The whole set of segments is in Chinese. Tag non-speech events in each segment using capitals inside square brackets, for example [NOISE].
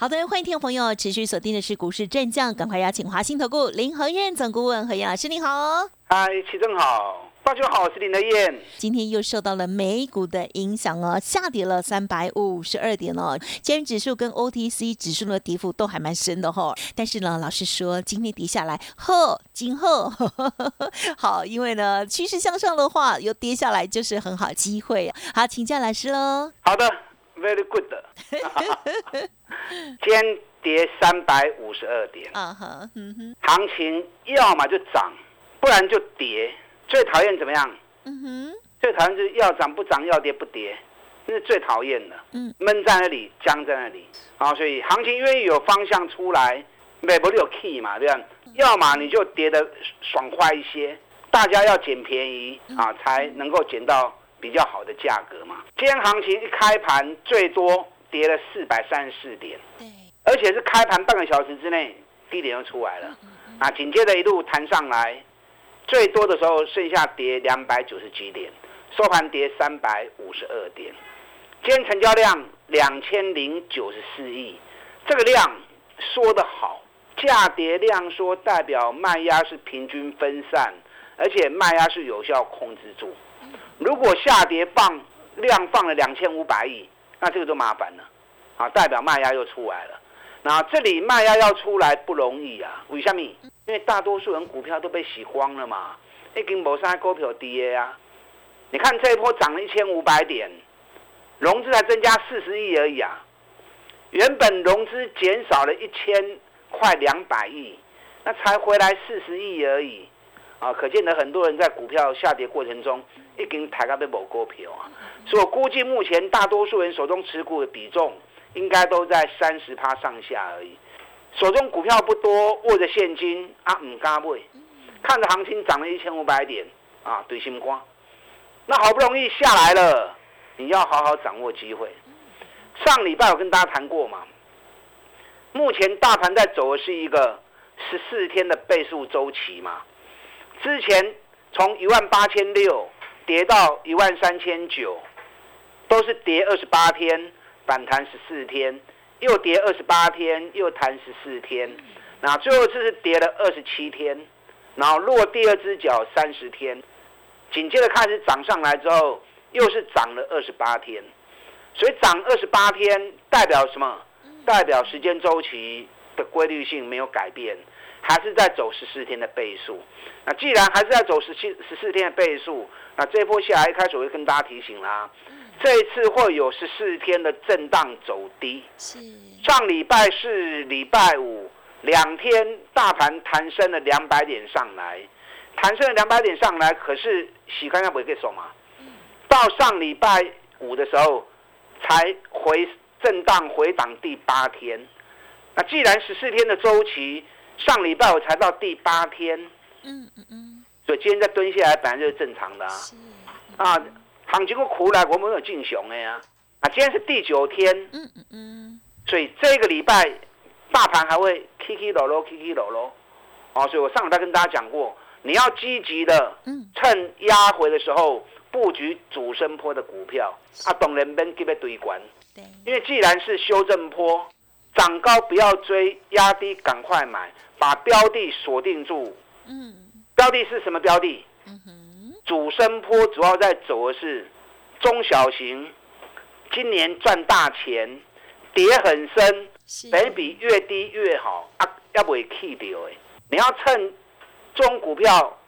好的，欢迎听众朋友持续锁定的是股市战将，赶快邀请华兴投顾林和燕总顾问何燕老师，你好。嗨，齐正好，大家好，我是林德燕。今天又受到了美股的影响哦，下跌了三百五十二点哦。今天指数跟 OTC 指数的跌幅都还蛮深的哈。但是呢，老师说今天跌下来，呵，今后 [LAUGHS] 好，因为呢趋势向上的话，又跌下来就是很好机会。好，请教老师喽。好的，very good。[LAUGHS] 今天跌三百五十二点，啊哈，嗯哼，行情要么就涨，不然就跌。最讨厌怎么样？嗯哼，最讨厌就是要涨不涨，要跌不跌，那是最讨厌的。嗯，闷在那里，僵在那里。啊，所以行情愿意有方向出来，美国有 key 嘛，对吧？要么你就跌得爽快一些，大家要捡便宜啊，才能够捡到比较好的价格嘛。今天行情一开盘最多。跌了四百三十四点，对，而且是开盘半个小时之内低点又出来了，啊，紧接着一路弹上来，最多的时候剩下跌两百九十几点，收盘跌三百五十二点，今天成交量两千零九十四亿，这个量说得好，价跌量缩代表卖压是平均分散，而且卖压是有效控制住，如果下跌放量放了两千五百亿。那这个就麻烦了，啊，代表卖压又出来了。那这里卖压要出来不容易啊，为什么？因为大多数人股票都被洗光了嘛，已经没啥股票跌啊。你看这一波涨了一千五百点，融资才增加四十亿而已啊。原本融资减少了一千快两百亿，那才回来四十亿而已。啊，可见得很多人在股票下跌过程中，已经抬高被某股票啊，所以我估计目前大多数人手中持股的比重，应该都在三十趴上下而已。手中股票不多，握着现金啊，唔敢买，看着行情涨了一千五百点啊，对心瓜。那好不容易下来了，你要好好掌握机会。上礼拜我跟大家谈过嘛，目前大盘在走的是一个十四天的倍数周期嘛。之前从一万八千六跌到一万三千九，都是跌二十八天，反弹十四天，又跌二十八天，又弹十四天，那最后一次是跌了二十七天，然后落第二只脚三十天，紧接着开始涨上来之后，又是涨了二十八天，所以涨二十八天代表什么？代表时间周期的规律性没有改变。还是在走十四天的倍数，那既然还是在走十七十四天的倍数，那这波下来一开始我就跟大家提醒啦，这一次会有十四天的震荡走低。是上礼拜四、礼拜五两天大盘弹升了两百点上来，弹升了两百点上来，可是洗干净不会给手嘛？到上礼拜五的时候才回震荡回档第八天，那既然十四天的周期。上礼拜我才到第八天，嗯嗯嗯，所以今天再蹲下来本来就是正常的啊。啊，行情过苦来，我们有进熊的呀。啊，今天是第九天，嗯嗯嗯，所以这个礼拜大盘还会起起落落，起起落落。哦，所以我上礼拜跟大家讲过，你要积极的，趁压回的时候布局主升坡的股票。啊，懂人们给不堆管？对，因为既然是修正坡。涨高不要追，压低赶快买，把标的锁定住。嗯，标的是什么标的？嗯哼，主升坡主要在走的是中小型，今年赚大钱，跌很深，本比越低越好啊，要不会 k 掉哎。你要趁中股票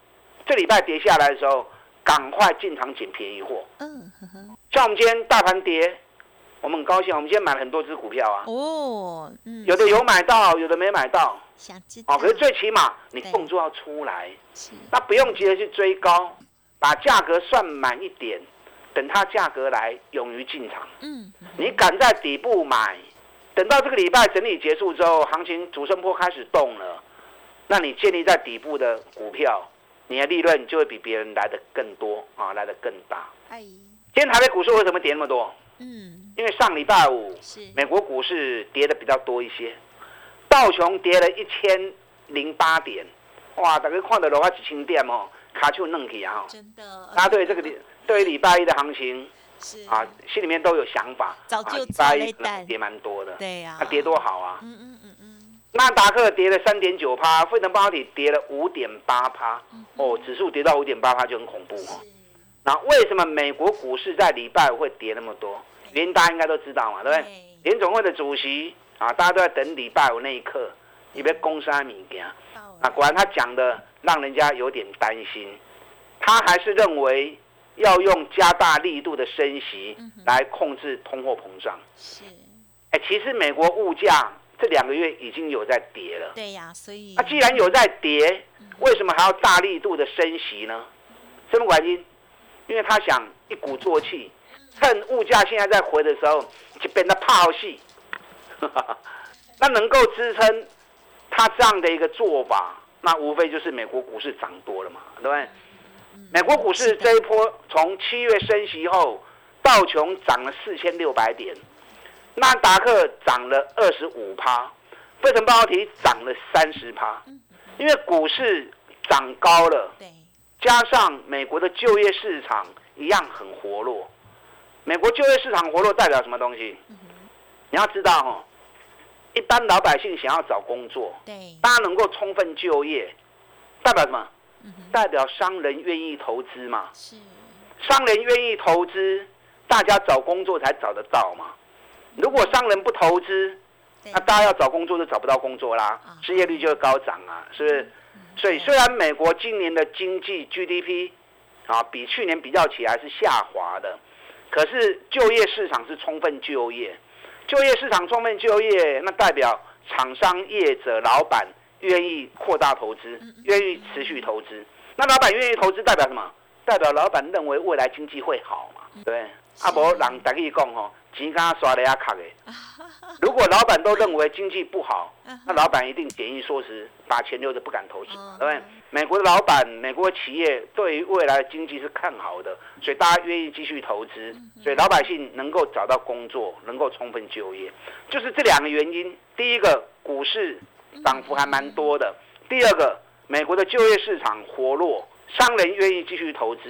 这礼拜跌下来的时候，赶快进场捡便宜货。嗯哼哼，像我们今天大盘跌。我们很高兴，我们今天买了很多只股票啊。哦，嗯，有的有买到，有的没买到。想知道？哦，可是最起码你动作要出来。那不用急着去追高，把价格算满一点，等它价格来，勇于进场。嗯。你敢在底部买，等到这个礼拜整理结束之后，行情主升坡开始动了，那你建立在底部的股票，你的利润就会比别人来的更多啊，来的更大。今天台北股市为什么跌那么多？嗯，因为上礼拜五美国股市跌的比较多一些，道琼跌了一千零八点，哇，大家看到的话几千点哦，卡丘弄起啊！真的，大家对这个 [LAUGHS] 对于礼拜一的行情是啊，心里面都有想法。早就礼拜一跌蛮多的，对呀，那跌多好啊！嗯嗯嗯嗯，纳达克跌了三点九趴，费城半导体跌了五点八趴，哦，指数跌到五点八趴就很恐怖哦。那为什么美国股市在礼拜五会跌那么多？原因大家应该都知道嘛，对不对？联总会的主席啊，大家都在等礼拜五那一刻，你别攻杀米件。啊，果然他讲的让人家有点担心。他还是认为要用加大力度的升息来控制通货膨胀。是。哎，其实美国物价这两个月已经有在跌了。对呀，所以。那既然有在跌，为什么还要大力度的升息呢？什么原因？因为他想一鼓作气，趁物价现在在回的时候，就变得泡戏，[LAUGHS] 那能够支撑他这样的一个做法，那无非就是美国股市涨多了嘛，对不对？美国股市这一波从七月升息后，道琼涨了四千六百点，纳达克涨了二十五趴，费城半导体涨了三十趴，因为股市涨高了。加上美国的就业市场一样很活络，美国就业市场活络代表什么东西？你要知道哈，一般老百姓想要找工作，对，大家能够充分就业，代表什么？代表商人愿意投资嘛？是，商人愿意投资，大家找工作才找得到嘛。如果商人不投资，那大家要找工作就找不到工作啦，失业率就会高涨啊，是不是？所以，虽然美国今年的经济 GDP 啊比去年比较起来是下滑的，可是就业市场是充分就业，就业市场充分就业，那代表厂商业者老板愿意扩大投资，愿意持续投资。那老板愿意投资代表什么？代表老板认为未来经济会好嘛？对，阿伯人大意讲吼。钱刚刷的也卡的，如果老板都认为经济不好，那老板一定简易说辞，把钱留着不敢投资，对不对？美国的老板、美国企业对于未来的经济是看好的，所以大家愿意继续投资，所以老百姓能够找到工作，能够充分就业，就是这两个原因。第一个，股市涨幅还蛮多的；第二个，美国的就业市场活络，商人愿意继续投资，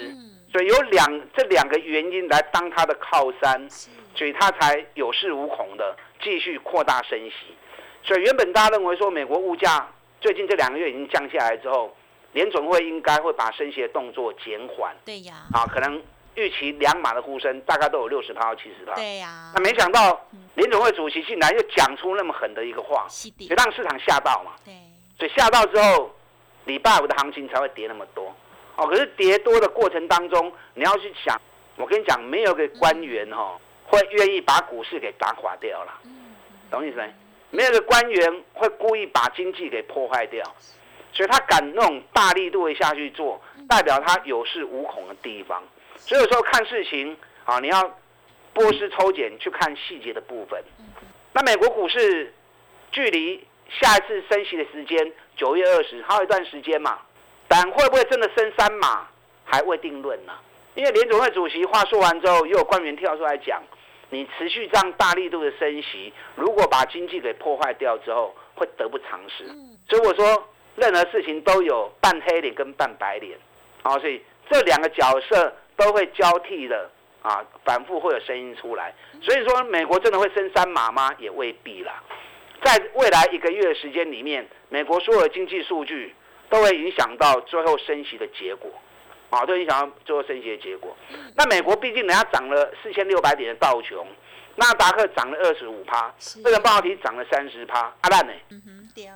所以有两这两个原因来当他的靠山。所以他才有恃无恐的继续扩大升息，所以原本大家认为说美国物价最近这两个月已经降下来之后，联总会应该会把升息的动作减缓。对呀。啊，可能预期两码的呼声大概都有六十趴到七十趴。对呀。那没想到联总会主席竟然又讲出那么狠的一个话，就让市场吓到嘛。对。所以吓到之后，礼拜五的行情才会跌那么多。哦，可是跌多的过程当中，你要去想，我跟你讲，没有个官员哈。会愿意把股市给打垮掉了，懂意思没？没有个官员会故意把经济给破坏掉，所以他敢那种大力度的下去做，代表他有恃无恐的地方。所以有时候看事情啊，你要波斯抽检去看细节的部分。那美国股市距离下一次升息的时间九月二十，还有一段时间嘛，但会不会真的升三码还未定论呢？因为联总会主席话说完之后，又有官员跳出来讲。你持续这样大力度的升息，如果把经济给破坏掉之后，会得不偿失。所以我说，任何事情都有半黑脸跟半白脸，啊，所以这两个角色都会交替的啊，反复会有声音出来。所以说，美国真的会升三码吗？也未必啦。在未来一个月的时间里面，美国所有的经济数据都会影响到最后升息的结果。啊，都影响到最后升息的结果。那美国毕竟人家涨了四千六百点的道琼，纳达克涨了二十五趴，这个半导体涨了三十趴，阿烂呢？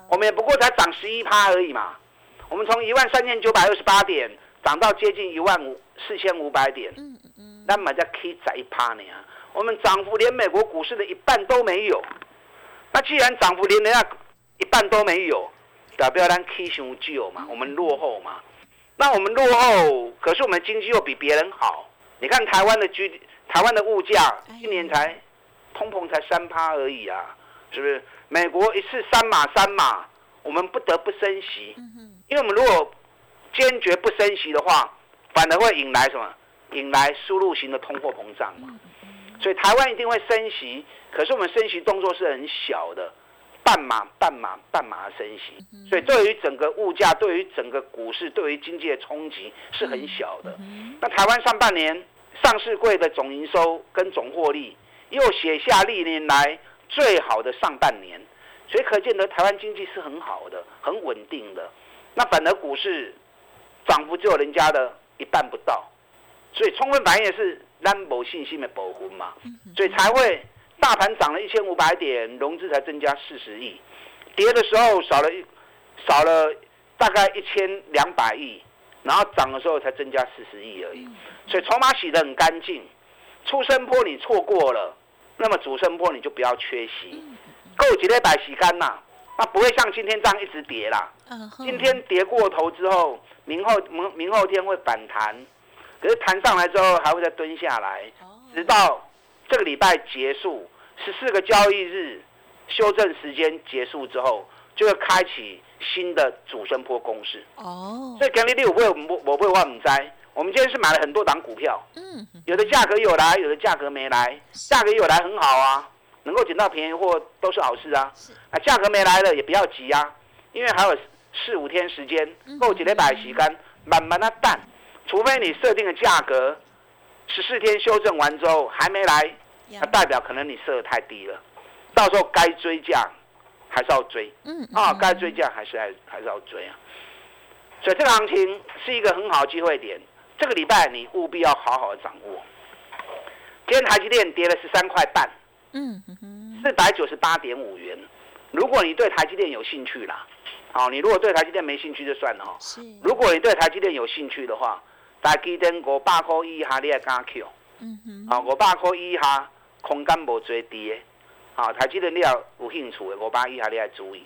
我们也不过才涨十一趴而已嘛。我们从一万三千九百二十八点涨到接近一万五四千五百点，嗯嗯，那么在 K 在一趴呢？我们涨幅连美国股市的一半都没有。那既然涨幅连人家一半都没有，代表咱 K 熊旧嘛，我们落后嘛。那我们落后，可是我们经济又比别人好。你看台湾的居，台湾的物价一年才通膨才三趴而已啊，是不是？美国一次三码三码，我们不得不升息，因为我们如果坚决不升息的话，反而会引来什么？引来输入型的通货膨胀嘛。所以台湾一定会升息，可是我们升息动作是很小的，半码、半码、半码的升息。所以对于整个物价、对于整个股市、对于经济的冲击是很小的。那台湾上半年上市柜的总营收跟总获利又写下历年来最好的上半年，所以可见得台湾经济是很好的、很稳定的。那反而股市涨幅只有人家的一半不到，所以充分反映的是咱无信心的保护嘛，所以才会大盘涨了一千五百点，融资才增加四十亿，跌的时候少了一少了大概一千两百亿，然后涨的时候才增加四十亿而已，所以筹码洗得很干净，出生坡你错过了，那么主升坡你就不要缺席，够几礼百洗干呐。那不会像今天这样一直跌啦。今天跌过头之后，明后明明后天会反弹，可是弹上来之后还会再蹲下来，直到这个礼拜结束，十四个交易日修正时间结束之后，就会开启新的主升坡攻势。哦。所以今天六会我我会忘唔摘，我们今天是买了很多档股票。嗯。有的价格有来，有的价格没来，价格有来很好啊。能够捡到便宜货都是好事啊！啊，价格没来了也不要急啊，因为还有四五天时间，够几天百洗干，慢慢的淡。除非你设定的价格十四天修正完之后还没来，那代表可能你设的太低了，到时候该追价还是要追。嗯啊，该追价还是还还是要追啊。所以这个行情是一个很好的机会点，这个礼拜你务必要好好的掌握。今天台积电跌了十三块半。嗯哼，四百九十八点五元。如果你对台积电有兴趣啦，好，你如果对台积电没兴趣就算了哈。是。如果你对台积电有兴趣的话，台积电五百块以下你也敢 Q。嗯哼。啊，五百块以下空间无最低的，啊，台积电你要有兴趣的五百以下你要注意。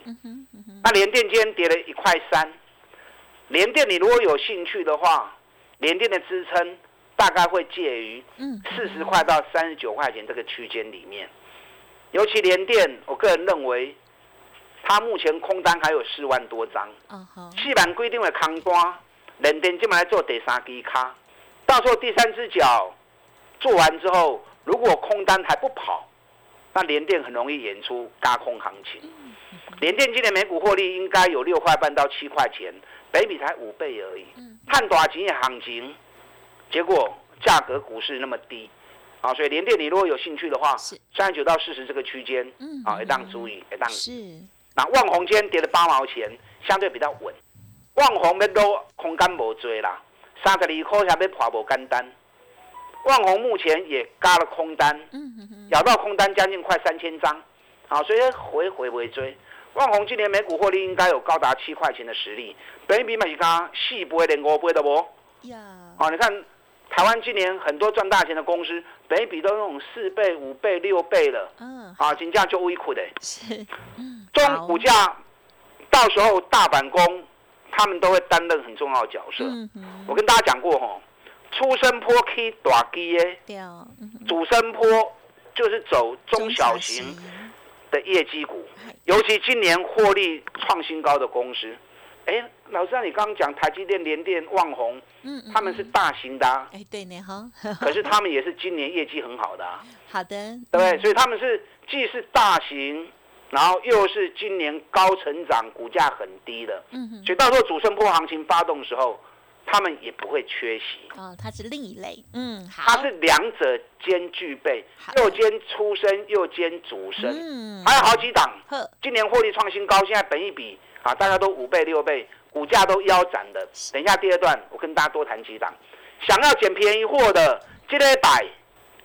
那联电今天跌了一块三，联电你如果有兴趣的话，联电的支撑大概会介于四十块到三十九块钱这个区间里面。尤其联电，我个人认为，它目前空单还有四万多张。嗯哼。细板规定的空单，联电今晚来做第三支卡，到时候第三只脚做完之后，如果空单还不跑，那联电很容易演出加空行情。联电今年每股获利应该有六块半到七块钱，北比才五倍而已。嗯。看短期的行情，结果价格股市那么低。啊，所以联电你如果有兴趣的话，三十九到四十这个区间，嗯，啊，一档注意，一档是。那万红今天跌了八毛钱，相对比较稳。万红要都空间无追啦，三十二块下要破无简单。万红目前也加了空单，嗯嗯嗯，咬到空单将近快三千张，啊，所以回回回追。万红今年每股获利应该有高达七块钱的实力，本比美刚四倍连五倍的不？呀，啊，你看。台湾今年很多赚大钱的公司，本比都那种四倍、五倍、六倍了。嗯，[LAUGHS] 啊，金价就微苦的。是，中股价到时候大板工他们都会担任很重要的角色。嗯我跟大家讲过哈，出生坡 K 大基耶，主升坡就是走中小型的业绩股，尤其今年获利创新高的公司。哎，老师，你刚刚讲台积电、联电、旺宏，嗯，他们是大型的，哎，对呢，哈，[LAUGHS] 可是他们也是今年业绩很好的，好的，对不对？所以他们是既是大型，然后又是今年高成长、股价很低的，嗯哼，所以到时候主升波行情发动的时候，他们也不会缺席。哦，它是另一类，嗯，好，它是两者兼具备，又兼出生又兼主生，嗯，还有好几档，今年获利创新高，现在本一比。啊，大家都五倍六倍，股价都腰斩的。等一下第二段，我跟大家多谈几档。想要捡便宜货的，这一百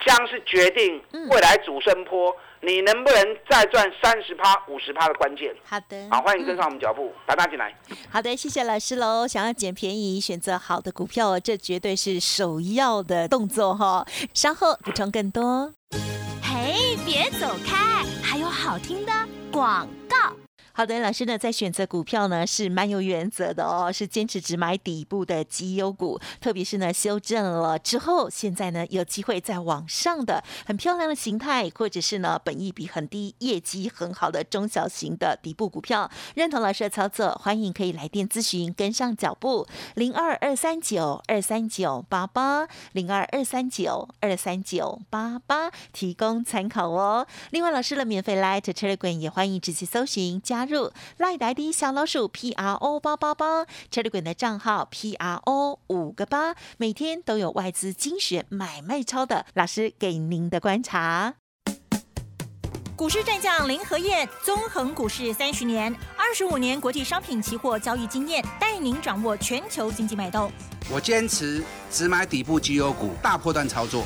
将是决定未来主升坡你能不能再赚三十趴、五十趴的关键。好的，好，欢迎跟上我们脚步，大家进来。好的，谢谢老师喽。想要捡便宜，选择好的股票，这绝对是首要的动作哈。稍后补充更多。嘿，别走开，还有好听的广告。好的，老师呢在选择股票呢是蛮有原则的哦，是坚持只买底部的绩优股，特别是呢修正了之后，现在呢有机会再往上的很漂亮的形态，或者是呢本益比很低、业绩很好的中小型的底部股票，认同老师的操作，欢迎可以来电咨询，跟上脚步，零二二三九二三九八八零二二三九二三九八八，提供参考哦。另外，老师的免费 Light Telegram 也欢迎直接搜寻加。加入赖呆的小老鼠 P R O 八八八，Telegram 的账号 P R O 五个八，每天都有外资精选买卖超的老师给您的观察。股市战将林和燕，纵横股市三十年，二十五年国际商品期货交易经验，带您掌握全球经济脉动。我坚持只买底部绩优股，大波段操作。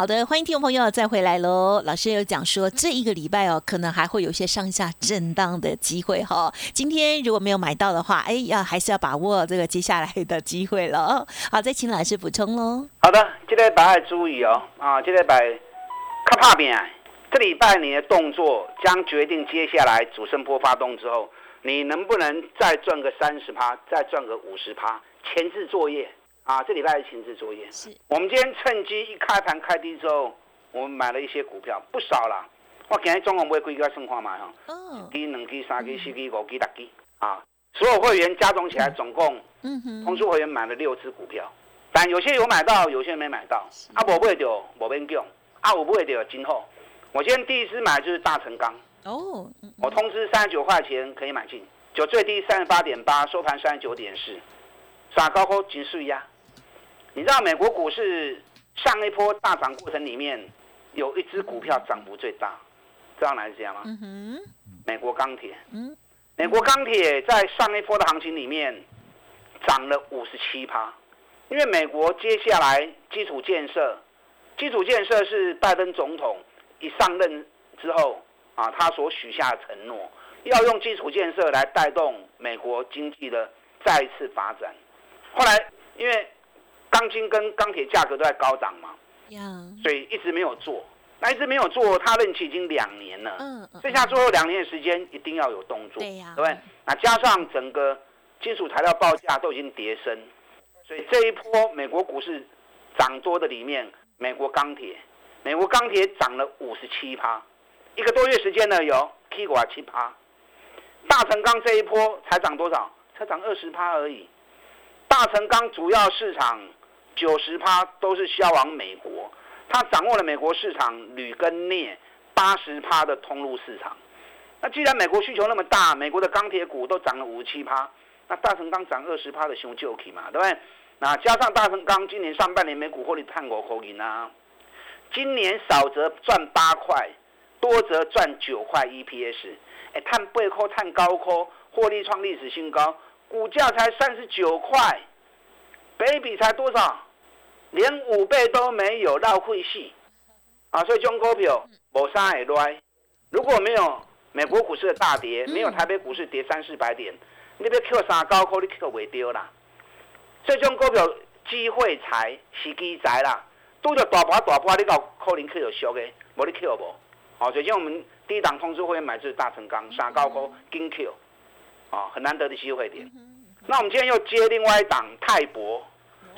好的，欢迎听众朋友再回来喽。老师有讲说，这一个礼拜哦，可能还会有些上下震荡的机会哈。今天如果没有买到的话，哎，要还是要把握这个接下来的机会了。好，再请老师补充喽。好的，这礼拜要注意哦，啊，这礼拜卡怕边，这礼拜你的动作将决定接下来主升波发动之后，你能不能再赚个三十趴，再赚个五十趴，前置作业。啊，这礼拜是前置作业。是，我们今天趁机一开盘开低之后，我们买了一些股票，不少了。我今日中午买几个生化嘛哈，一、两、支、三、支、四、支、五、支、六支啊，所有会员加总起来总共，嗯哼，同数会员买了六只股票，但有些有买到，有些没买到。啊，我不会丢，我变强。啊，我不会丢，今后，我今天第一支买就是大成钢。哦，我通知三十九块钱可以买进，就最低三十八点八，收盘三十九点四，杀高后结束呀。你知道美国股市上一波大涨过程里面，有一只股票涨幅最大，知道哪一家吗？美国钢铁。美国钢铁在上一波的行情里面涨了五十七趴，因为美国接下来基础建设，基础建设是拜登总统一上任之后啊，他所许下的承诺，要用基础建设来带动美国经济的再一次发展。后来因为钢筋跟钢铁价格都在高涨嘛，所以一直没有做。那一直没有做，他任期已经两年了。剩下最后两年的时间，一定要有动作，对呀，对不对？那加上整个金属材料报价都已经跌升，所以这一波美国股市涨多的里面，美国钢铁，美国钢铁涨了五十七趴，一个多月时间呢有 K 股七趴，大成钢这一波才涨多少？才涨二十趴而已。大成钢主要市场。九十趴都是销往美国，他掌握了美国市场铝跟镍八十趴的通路市场。那既然美国需求那么大，美国的钢铁股都涨了五七趴，那大成钢涨二十趴的熊就 OK 嘛，对不对？那加上大成钢今年上半年每股获利探过口银啊，今年少则赚八块，多则赚九块 EPS，哎，探背后探高科获利创历史新高，股价才三十九块。倍比才多少？连五倍都没有，绕会戏啊！所以中股票无啥会赖。如果没有美国股市的大跌，没有台北股市跌三四百点，你要 Q 三高科，你 Q 袂丢啦。所以中股票机会财时机财啦，拄着大波大波，你搞可能 Q 有俗的，无你 Q 无。好，最近我们第一档通知会员买是大成钢三高科金 Q，啊，很难得的机会点。那我们今天又接另外一档泰博。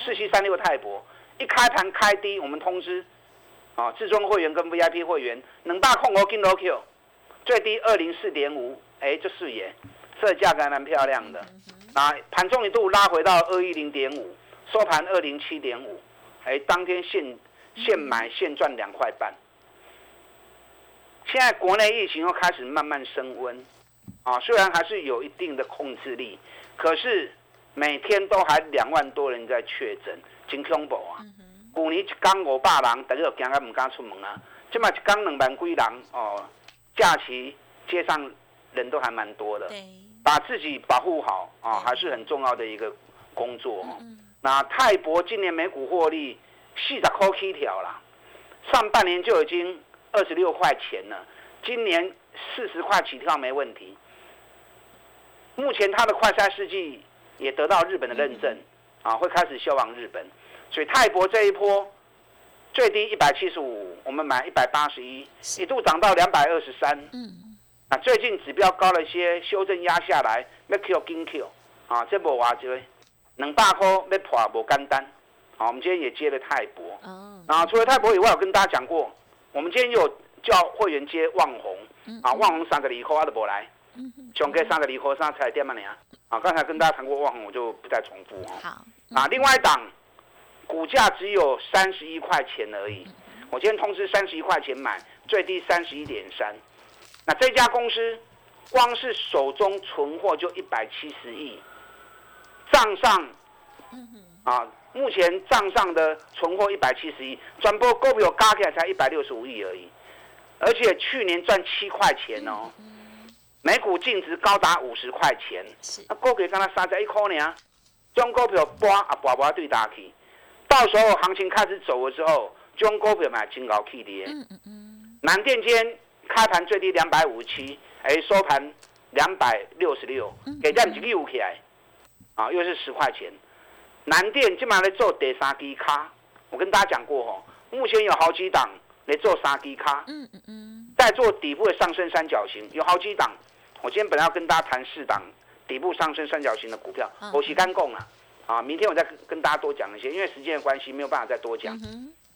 四七三六泰博一开盘开低，我们通知啊，至尊会员跟 VIP 会员能大控哦，金罗 Q 最低二零四点五，哎，这视野，这价格还蛮漂亮的。啊盘中一度拉回到二一零点五，收盘二零七点五，哎，当天现现买现赚两块半。现在国内疫情又开始慢慢升温，啊，虽然还是有一定的控制力，可是每天都还两万多人在确诊，真恐怖啊！去年一天五百人，大家就惊到唔敢出门啊。即嘛一天两万几人哦，假期街上人都还蛮多的。把自己保护好啊，还是很重要的一个工作。那泰博今年每股获利四十块起条啦，上半年就已经二十六块钱了，今年四十块起跳没问题。目前它的快筛试剂也得到日本的认证啊，会开始销往日本。所以泰博这一波最低一百七十五，我们买一百八十一，一度涨到两百二十三。嗯，啊，最近指标高了一些，修正压下来，要 Q 金 Q，啊，这波话就两百块要破无简单。好，我们今天也接了泰博。哦。啊，除了泰博以外，我跟大家讲过，我们今天有叫会员接旺宏。啊，旺宏三十二块啊都无来。嗯。上个三十二块三才点嘛你？啊，刚才跟大家谈过旺红，我就不再重复哦。好。啊，另外一档。股价只有三十一块钱而已，我今天通知三十一块钱买，最低三十一点三。那这家公司光是手中存货就一百七十亿，账上，啊，目前账上的存货一百七十亿，转播股票加起来才一百六十五亿而已，而且去年赚七块钱哦，每股净值高达五十块钱，那股票刚才三十一块呢，中股票拨啊拨拨对打去。到时候行情开始走了之后，中股票买金高 K D。嗯嗯嗯。南电间开盘最低两百五十七，哎，收盘两百六十六，给这样子溜起来，啊，又是十块钱。南电今晚来做第三支卡，我跟大家讲过哦，目前有好几档来做三支卡。嗯嗯嗯。在做底部的上升三角形，有好几档。我今天本来要跟大家谈四档底部上升三角形的股票，我洗干供啊。啊，明天我再跟大家多讲一些，因为时间的关系，没有办法再多讲。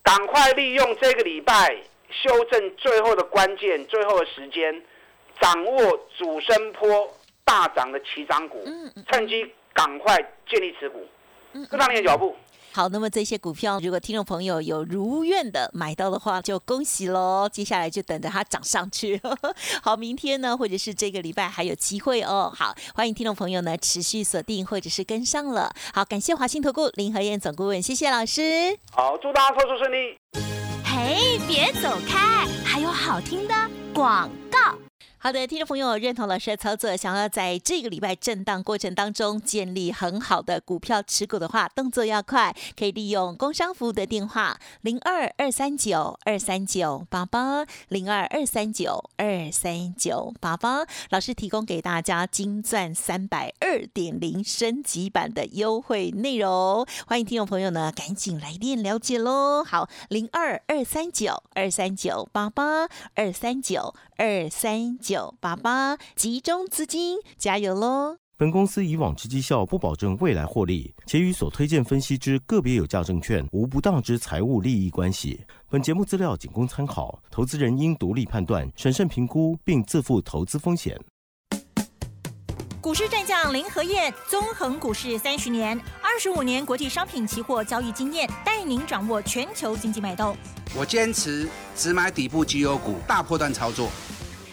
赶快利用这个礼拜修正最后的关键、最后的时间，掌握主升坡大涨的起涨股，趁机赶快建立持股，跟上你的脚步。好，那么这些股票，如果听众朋友有如愿的买到的话，就恭喜喽！接下来就等着它涨上去。[LAUGHS] 好，明天呢，或者是这个礼拜还有机会哦。好，欢迎听众朋友呢持续锁定或者是跟上了。好，感谢华信投顾林和燕总顾问，谢谢老师。好，祝大家操作顺利。嘿，别走开，还有好听的广告。好的，听众朋友认同老师的操作，想要在这个礼拜震荡过程当中建立很好的股票持股的话，动作要快，可以利用工商服务的电话零二二三九二三九八八零二二三九二三九八八，老师提供给大家金钻三百二点零升级版的优惠内容，欢迎听众朋友呢赶紧来电了解喽。好，零二二三九二三九八八二三九二三九。九八八集中资金，加油喽！本公司以往之绩效不保证未来获利，且与所推荐分析之个别有价证券无不当之财务利益关系。本节目资料仅供参考，投资人应独立判断、审慎评估，并自负投资风险。股市战将林和燕，纵横股市三十年，二十五年国际商品期货交易经验，带您掌握全球经济脉动。我坚持只买底部绩优股，大波段操作。